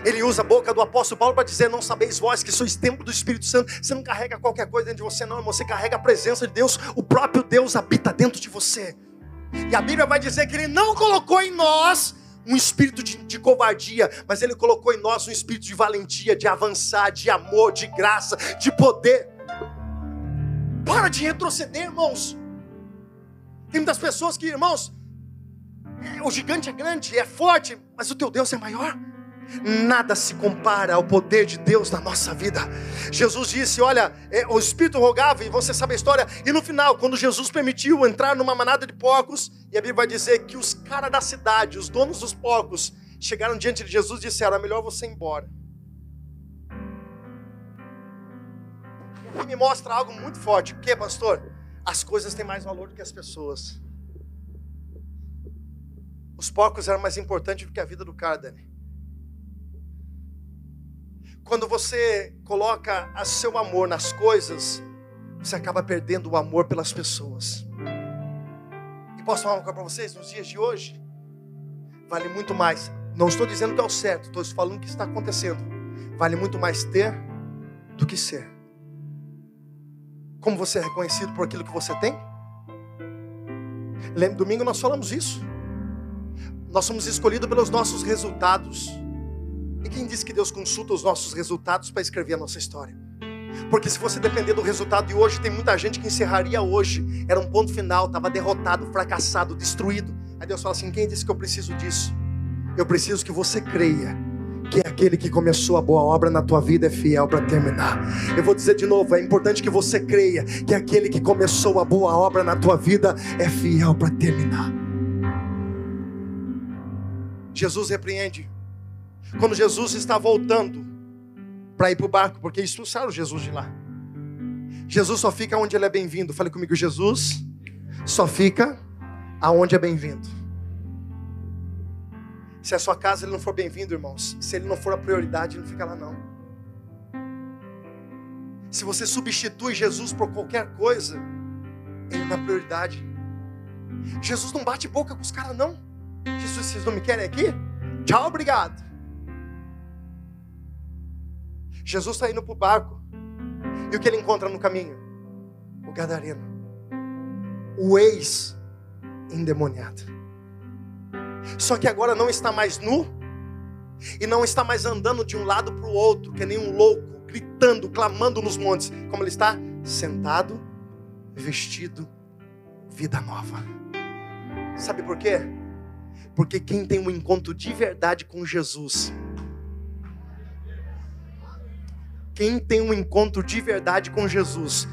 Ele usa a boca do apóstolo Paulo para dizer: Não sabeis vós que sois templo do Espírito Santo. Você não carrega qualquer coisa dentro de você, não, irmão. Você carrega a presença de Deus. O próprio Deus habita dentro de você. E a Bíblia vai dizer que Ele não colocou em nós um espírito de, de, covardia, mas Ele colocou em nós um espírito de valentia, de avançar, de amor, de graça, de poder. Para de retroceder, irmãos. Tem muitas pessoas que, irmãos, o gigante é grande, é forte, mas o teu Deus é maior. Nada se compara ao poder de Deus na nossa vida. Jesus disse: Olha, é, o Espírito rogava, e você sabe a história. E no final, quando Jesus permitiu entrar numa manada de porcos, e a Bíblia vai dizer que os caras da cidade, os donos dos porcos, chegaram diante de Jesus e disseram: É melhor você ir embora. que me mostra algo muito forte. O que, pastor? As coisas têm mais valor do que as pessoas. Os porcos eram mais importantes do que a vida do cara, Dani. Quando você coloca o seu amor nas coisas, você acaba perdendo o amor pelas pessoas. E posso falar uma coisa para vocês? Nos dias de hoje, vale muito mais. Não estou dizendo que é o certo, estou falando que está acontecendo. Vale muito mais ter do que ser. Como você é reconhecido por aquilo que você tem? Lembra, domingo nós falamos isso. Nós somos escolhidos pelos nossos resultados. E quem disse que Deus consulta os nossos resultados para escrever a nossa história? Porque se você depender do resultado de hoje, tem muita gente que encerraria hoje. Era um ponto final, estava derrotado, fracassado, destruído. Aí Deus fala assim: quem disse que eu preciso disso? Eu preciso que você creia que aquele que começou a boa obra na tua vida é fiel para terminar. Eu vou dizer de novo, é importante que você creia que aquele que começou a boa obra na tua vida é fiel para terminar. Jesus repreende. Quando Jesus está voltando para ir para o barco, porque expulsaram Jesus de lá. Jesus só fica onde ele é bem-vindo. Fale comigo, Jesus só fica aonde é bem-vindo. Se a sua casa ele não for bem-vindo, irmãos, se ele não for a prioridade, ele não fica lá não. Se você substitui Jesus por qualquer coisa, ele não é prioridade. Jesus não bate boca com os caras, não. Jesus, vocês não me querem aqui? Tchau, obrigado. Jesus está indo para o barco. E o que ele encontra no caminho? O gadareno. O ex-endemoniado. Só que agora não está mais nu e não está mais andando de um lado para o outro, que nem um louco, gritando, clamando nos montes, como ele está sentado, vestido, vida nova. Sabe por quê? Porque quem tem um encontro de verdade com Jesus, quem tem um encontro de verdade com Jesus,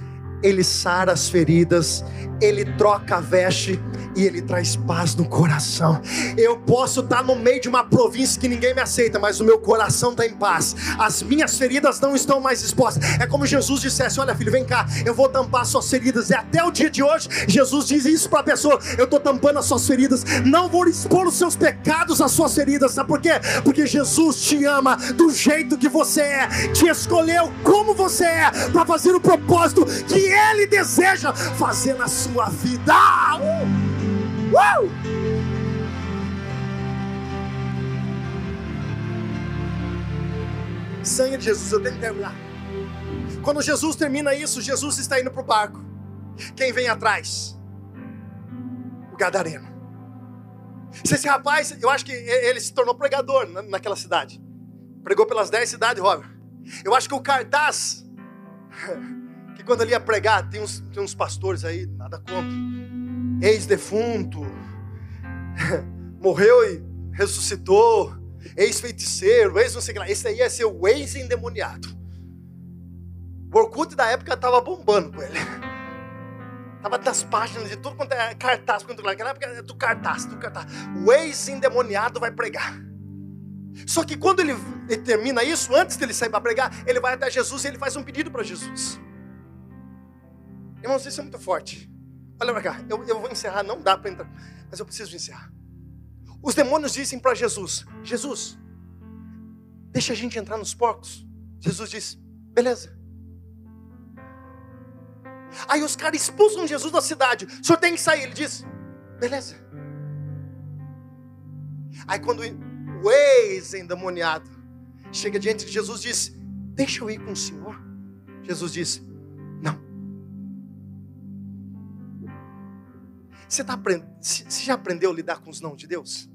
ele sara as feridas, ele troca a veste e ele traz paz no coração. Eu posso estar no meio de uma província que ninguém me aceita, mas o meu coração está em paz. As minhas feridas não estão mais expostas. É como Jesus dissesse: Olha, filho, vem cá, eu vou tampar suas feridas. E até o dia de hoje, Jesus diz isso para a pessoa: Eu estou tampando as suas feridas, não vou expor os seus pecados às suas feridas. Sabe por quê? Porque Jesus te ama do jeito que você é, te escolheu como você é, para fazer o propósito que Ele deseja fazer na sua vida. Uh! Uh! Sangue de Jesus, eu tenho que terminar. Quando Jesus termina isso, Jesus está indo para o barco. Quem vem atrás? O Gadareno. Esse rapaz, eu acho que ele se tornou pregador naquela cidade. Pregou pelas dez cidades, Robert. Eu acho que o cartaz, que quando ele ia pregar, tem uns, tem uns pastores aí, nada contra ex-defunto, morreu e ressuscitou, ex-feiticeiro, ex não sei o que lá. Esse aí ia ser o ex-endemoniado. O Orkut da época estava bombando com ele. Tava das páginas de tudo quanto é cartaz. Quanto, naquela época era do cartaz, do cartaz. O ex-endemoniado vai pregar. Só que quando ele, ele, termina isso, antes dele sair para pregar, ele vai até Jesus e ele faz um pedido para Jesus. Irmãos, isso é muito forte. Olha para cá, eu, eu vou encerrar, não dá para entrar, mas eu preciso encerrar. Os demônios dizem para Jesus: Jesus, deixa a gente entrar nos porcos. Jesus diz: beleza. Aí os caras expulsam Jesus da cidade. O senhor tem que sair. Ele diz: beleza. Aí quando o ex-endemoniado chega diante de Jesus diz: Deixa eu ir com o Senhor. Jesus diz: Você, tá aprend... Você já aprendeu a lidar com os não de Deus?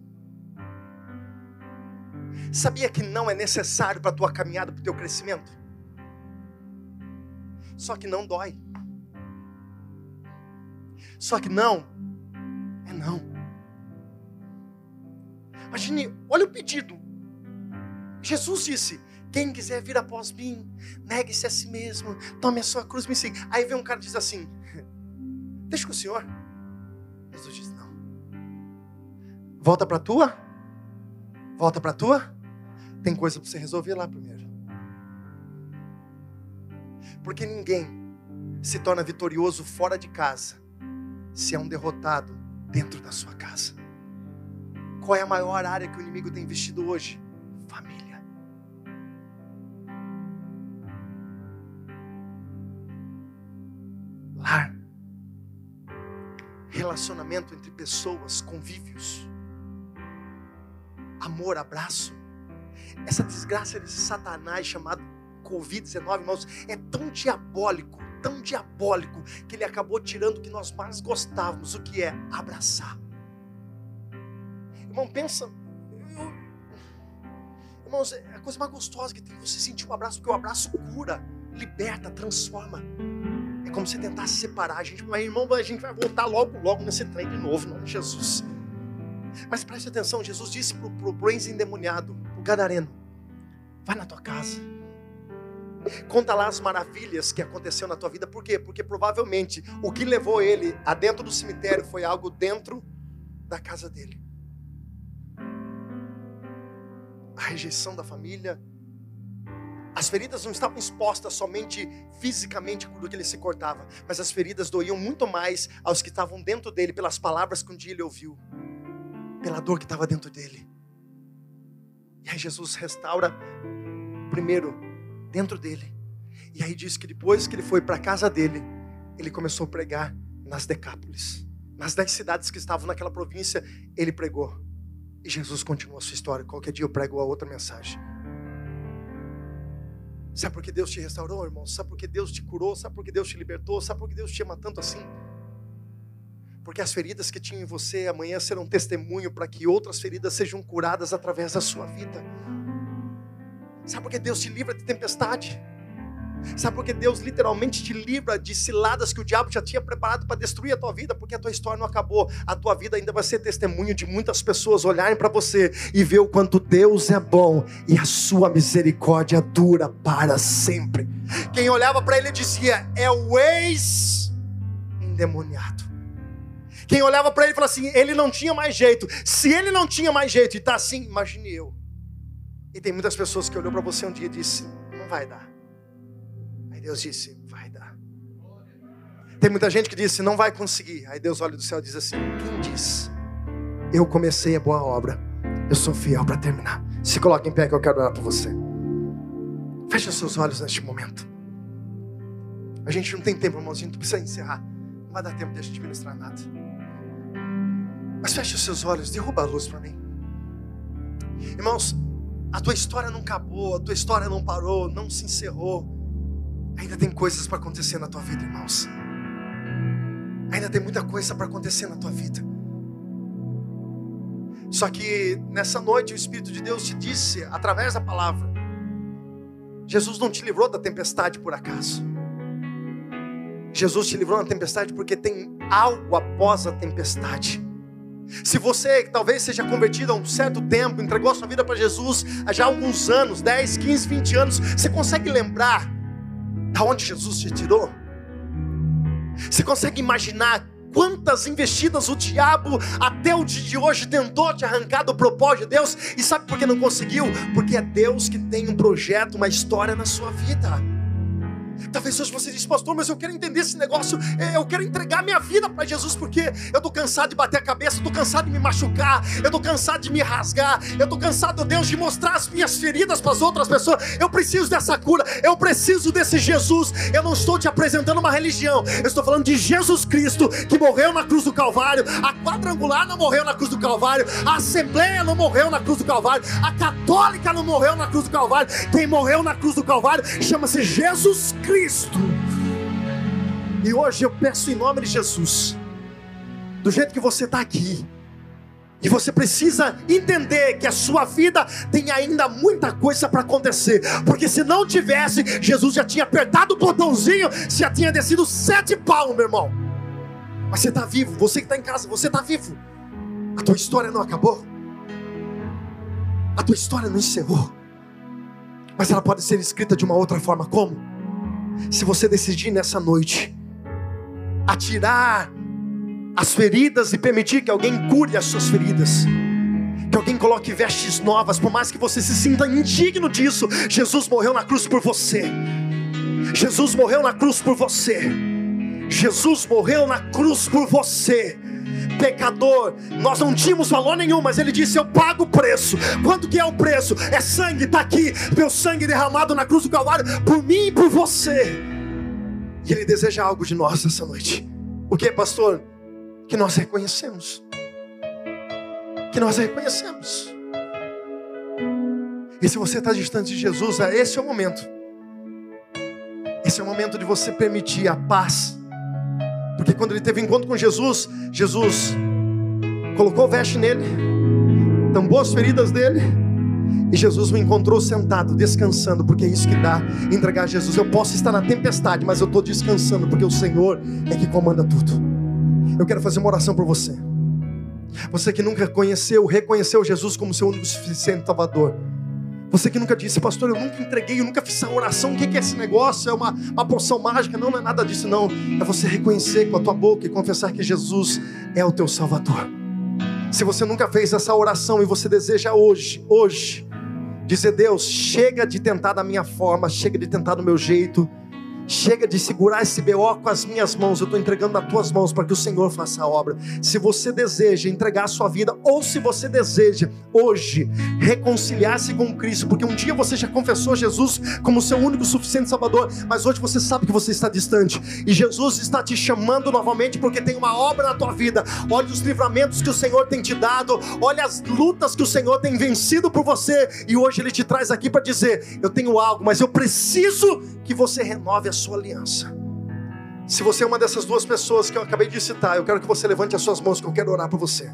Sabia que não é necessário para a tua caminhada, para o teu crescimento? Só que não dói. Só que não é não. Imagine, olha o pedido. Jesus disse: Quem quiser vir após mim, negue-se a si mesmo, tome a sua cruz e me siga. Aí vem um cara e diz assim: Deixa com o Senhor. Jesus diz: Não. Volta para a tua. Volta para a tua. Tem coisa para você resolver lá primeiro. Porque ninguém se torna vitorioso fora de casa se é um derrotado dentro da sua casa. Qual é a maior área que o inimigo tem investido hoje? Família. Relacionamento entre pessoas, convívios. Amor, abraço. Essa desgraça desse Satanás chamado Covid-19, irmãos, é tão diabólico, tão diabólico, que ele acabou tirando o que nós mais gostávamos, o que é abraçar. Irmão, pensa. Eu, irmãos, é a coisa mais gostosa que tem você sentir um abraço, porque o abraço cura, liberta, transforma. É como se tentasse separar a gente, mas irmão, a gente vai voltar logo, logo nesse trem de novo, em nome de Jesus. Mas preste atenção, Jesus disse para o Brains endemoniado, o gadareno: vai na tua casa. Conta lá as maravilhas que aconteceu na tua vida. Por quê? Porque provavelmente o que levou ele a dentro do cemitério foi algo dentro da casa dele. a rejeição da família. As feridas não estavam expostas somente fisicamente do que ele se cortava, mas as feridas doíam muito mais aos que estavam dentro dele, pelas palavras que um dia ele ouviu, pela dor que estava dentro dele. E aí Jesus restaura, primeiro, dentro dele. E aí diz que depois que ele foi para a casa dele, ele começou a pregar nas Decápolis. Nas dez cidades que estavam naquela província, ele pregou. E Jesus continua a sua história. Qualquer dia eu prego a outra mensagem. Sabe por que Deus te restaurou, irmão? Sabe por que Deus te curou? Sabe por que Deus te libertou? Sabe por que Deus te ama tanto assim? Porque as feridas que tinham em você amanhã serão testemunho para que outras feridas sejam curadas através da sua vida. Sabe por que Deus te livra de tempestade? Sabe por que Deus literalmente te livra de ciladas que o diabo já tinha preparado para destruir a tua vida? Porque a tua história não acabou. A tua vida ainda vai ser testemunho de muitas pessoas olharem para você e ver o quanto Deus é bom e a sua misericórdia dura para sempre. Quem olhava para ele dizia: É o ex-endemoniado. Quem olhava para ele falava assim: Ele não tinha mais jeito. Se ele não tinha mais jeito e está assim, imagine eu. E tem muitas pessoas que olhou para você um dia e disse: Não vai dar. Deus disse: vai dar. Tem muita gente que disse: não vai conseguir. Aí Deus olha do céu e diz assim: quem diz? Eu comecei a boa obra, eu sou fiel para terminar. Se coloque em pé que eu quero orar por você. Feche seus olhos neste momento. A gente não tem tempo, irmãozinho, tu precisa encerrar. Não vai dar tempo de a gente ministrar nada. Mas feche os seus olhos, derruba a luz para mim. Irmãos, a tua história não acabou, a tua história não parou, não se encerrou. Ainda tem coisas para acontecer na tua vida, irmãos. Ainda tem muita coisa para acontecer na tua vida. Só que nessa noite o Espírito de Deus te disse, através da palavra, Jesus não te livrou da tempestade por acaso. Jesus te livrou da tempestade porque tem algo após a tempestade. Se você talvez seja convertido há um certo tempo, entregou a sua vida para Jesus há já alguns anos 10, 15, 20 anos você consegue lembrar da onde Jesus te tirou? Você consegue imaginar quantas investidas o diabo até o dia de hoje tentou te arrancar do propósito de Deus? E sabe por que não conseguiu? Porque é Deus que tem um projeto, uma história na sua vida. Talvez hoje você diz, pastor, mas eu quero entender esse negócio, é, eu quero entregar minha vida para Jesus, porque eu estou cansado de bater a cabeça, eu estou cansado de me machucar, eu estou cansado de me rasgar, eu estou cansado, Deus, de mostrar as minhas feridas para as outras pessoas. Eu preciso dessa cura, eu preciso desse Jesus. Eu não estou te apresentando uma religião, eu estou falando de Jesus Cristo que morreu na cruz do Calvário. A quadrangular não morreu na cruz do Calvário, a Assembleia não morreu na cruz do Calvário, a Católica não morreu na cruz do Calvário. Quem morreu na cruz do Calvário chama-se Jesus Cristo. Cristo. E hoje eu peço em nome de Jesus, do jeito que você está aqui, e você precisa entender que a sua vida tem ainda muita coisa para acontecer. Porque se não tivesse, Jesus já tinha apertado o botãozinho, já tinha descido sete palmos, meu irmão. Mas você está vivo, você que está em casa, você está vivo. A tua história não acabou. A tua história não encerrou. Mas ela pode ser escrita de uma outra forma. Como? Se você decidir nessa noite atirar as feridas e permitir que alguém cure as suas feridas, que alguém coloque vestes novas, por mais que você se sinta indigno disso, Jesus morreu na cruz por você. Jesus morreu na cruz por você. Jesus morreu na cruz por você pecador, nós não tínhamos valor nenhum, mas ele disse: Eu pago o preço. Quanto que é o preço? É sangue, está aqui, meu sangue derramado na cruz do Calvário, por mim e por você. E ele deseja algo de nós essa noite. O que, pastor? Que nós reconhecemos. Que nós reconhecemos. E se você está distante de Jesus, é, esse é o momento. Esse é o momento de você permitir a paz porque quando ele teve encontro com Jesus, Jesus colocou veste nele, tampou as feridas dele, e Jesus me encontrou sentado, descansando, porque é isso que dá entregar a Jesus. Eu posso estar na tempestade, mas eu estou descansando, porque o Senhor é que comanda tudo. Eu quero fazer uma oração por você. Você que nunca conheceu, reconheceu Jesus como seu único suficiente Salvador. Você que nunca disse, pastor, eu nunca entreguei, eu nunca fiz essa oração, o que é esse negócio? É uma, uma poção mágica? Não, não é nada disso, não. É você reconhecer com a tua boca e confessar que Jesus é o teu Salvador. Se você nunca fez essa oração e você deseja hoje, hoje, dizer, Deus, chega de tentar da minha forma, chega de tentar do meu jeito, Chega de segurar esse BO com as minhas mãos, eu estou entregando nas tuas mãos para que o Senhor faça a obra. Se você deseja entregar a sua vida, ou se você deseja hoje reconciliar-se com Cristo, porque um dia você já confessou Jesus como seu único suficiente Salvador, mas hoje você sabe que você está distante e Jesus está te chamando novamente porque tem uma obra na tua vida. Olha os livramentos que o Senhor tem te dado, olha as lutas que o Senhor tem vencido por você e hoje Ele te traz aqui para dizer: Eu tenho algo, mas eu preciso que você renove a sua aliança. Se você é uma dessas duas pessoas que eu acabei de citar, eu quero que você levante as suas mãos, que eu quero orar por você.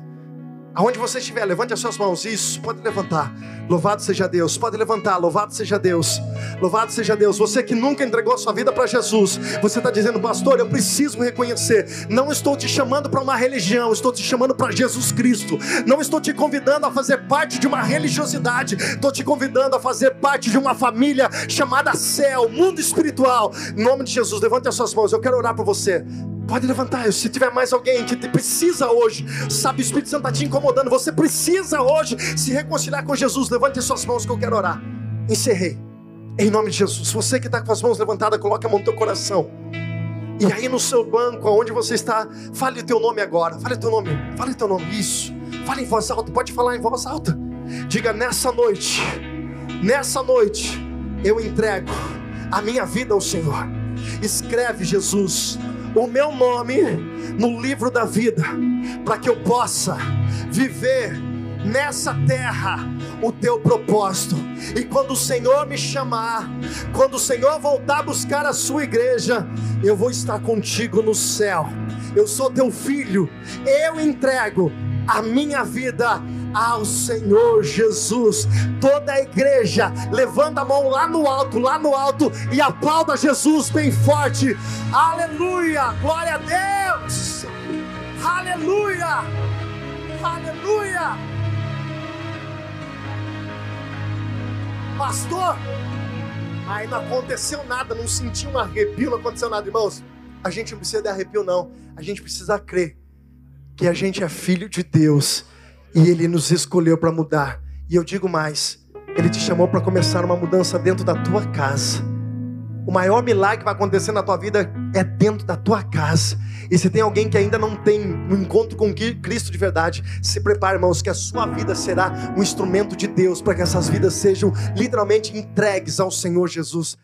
Aonde você estiver, levante as suas mãos. Isso, pode levantar. Louvado seja Deus. Pode levantar. Louvado seja Deus. Louvado seja Deus. Você que nunca entregou a sua vida para Jesus, você está dizendo, pastor, eu preciso reconhecer. Não estou te chamando para uma religião, estou te chamando para Jesus Cristo. Não estou te convidando a fazer parte de uma religiosidade, estou te convidando a fazer parte de uma família chamada céu, mundo espiritual. Em nome de Jesus, levante as suas mãos. Eu quero orar por você. Pode levantar, se tiver mais alguém que precisa hoje, sabe, o Espírito Santo está te incomodando, você precisa hoje se reconciliar com Jesus. Levante as suas mãos que eu quero orar. Encerrei. Em nome de Jesus. Você que está com as mãos levantadas, coloque a mão no teu coração. E aí no seu banco, onde você está, fale o teu nome agora. Fale o teu nome. Fale o teu nome. Isso. Fale em voz alta. Pode falar em voz alta. Diga nessa noite. Nessa noite eu entrego a minha vida ao Senhor. Escreve Jesus o meu nome no livro da vida, para que eu possa viver nessa terra o teu propósito. E quando o Senhor me chamar, quando o Senhor voltar a buscar a sua igreja, eu vou estar contigo no céu. Eu sou teu filho, eu entrego a minha vida ao Senhor Jesus. Toda a igreja levanta a mão lá no alto, lá no alto e aplauda Jesus bem forte. Aleluia! Glória a Deus! Aleluia! Aleluia! Pastor, Aí não aconteceu nada, não senti um arrepio, não aconteceu nada, irmãos. A gente não precisa de arrepio, não. A gente precisa crer que a gente é filho de Deus e Ele nos escolheu para mudar. E eu digo mais: Ele te chamou para começar uma mudança dentro da tua casa. O maior milagre que vai acontecer na tua vida é dentro da tua casa. E se tem alguém que ainda não tem um encontro com Cristo de verdade, se prepare, irmãos, que a sua vida será um instrumento de Deus para que essas vidas sejam literalmente entregues ao Senhor Jesus.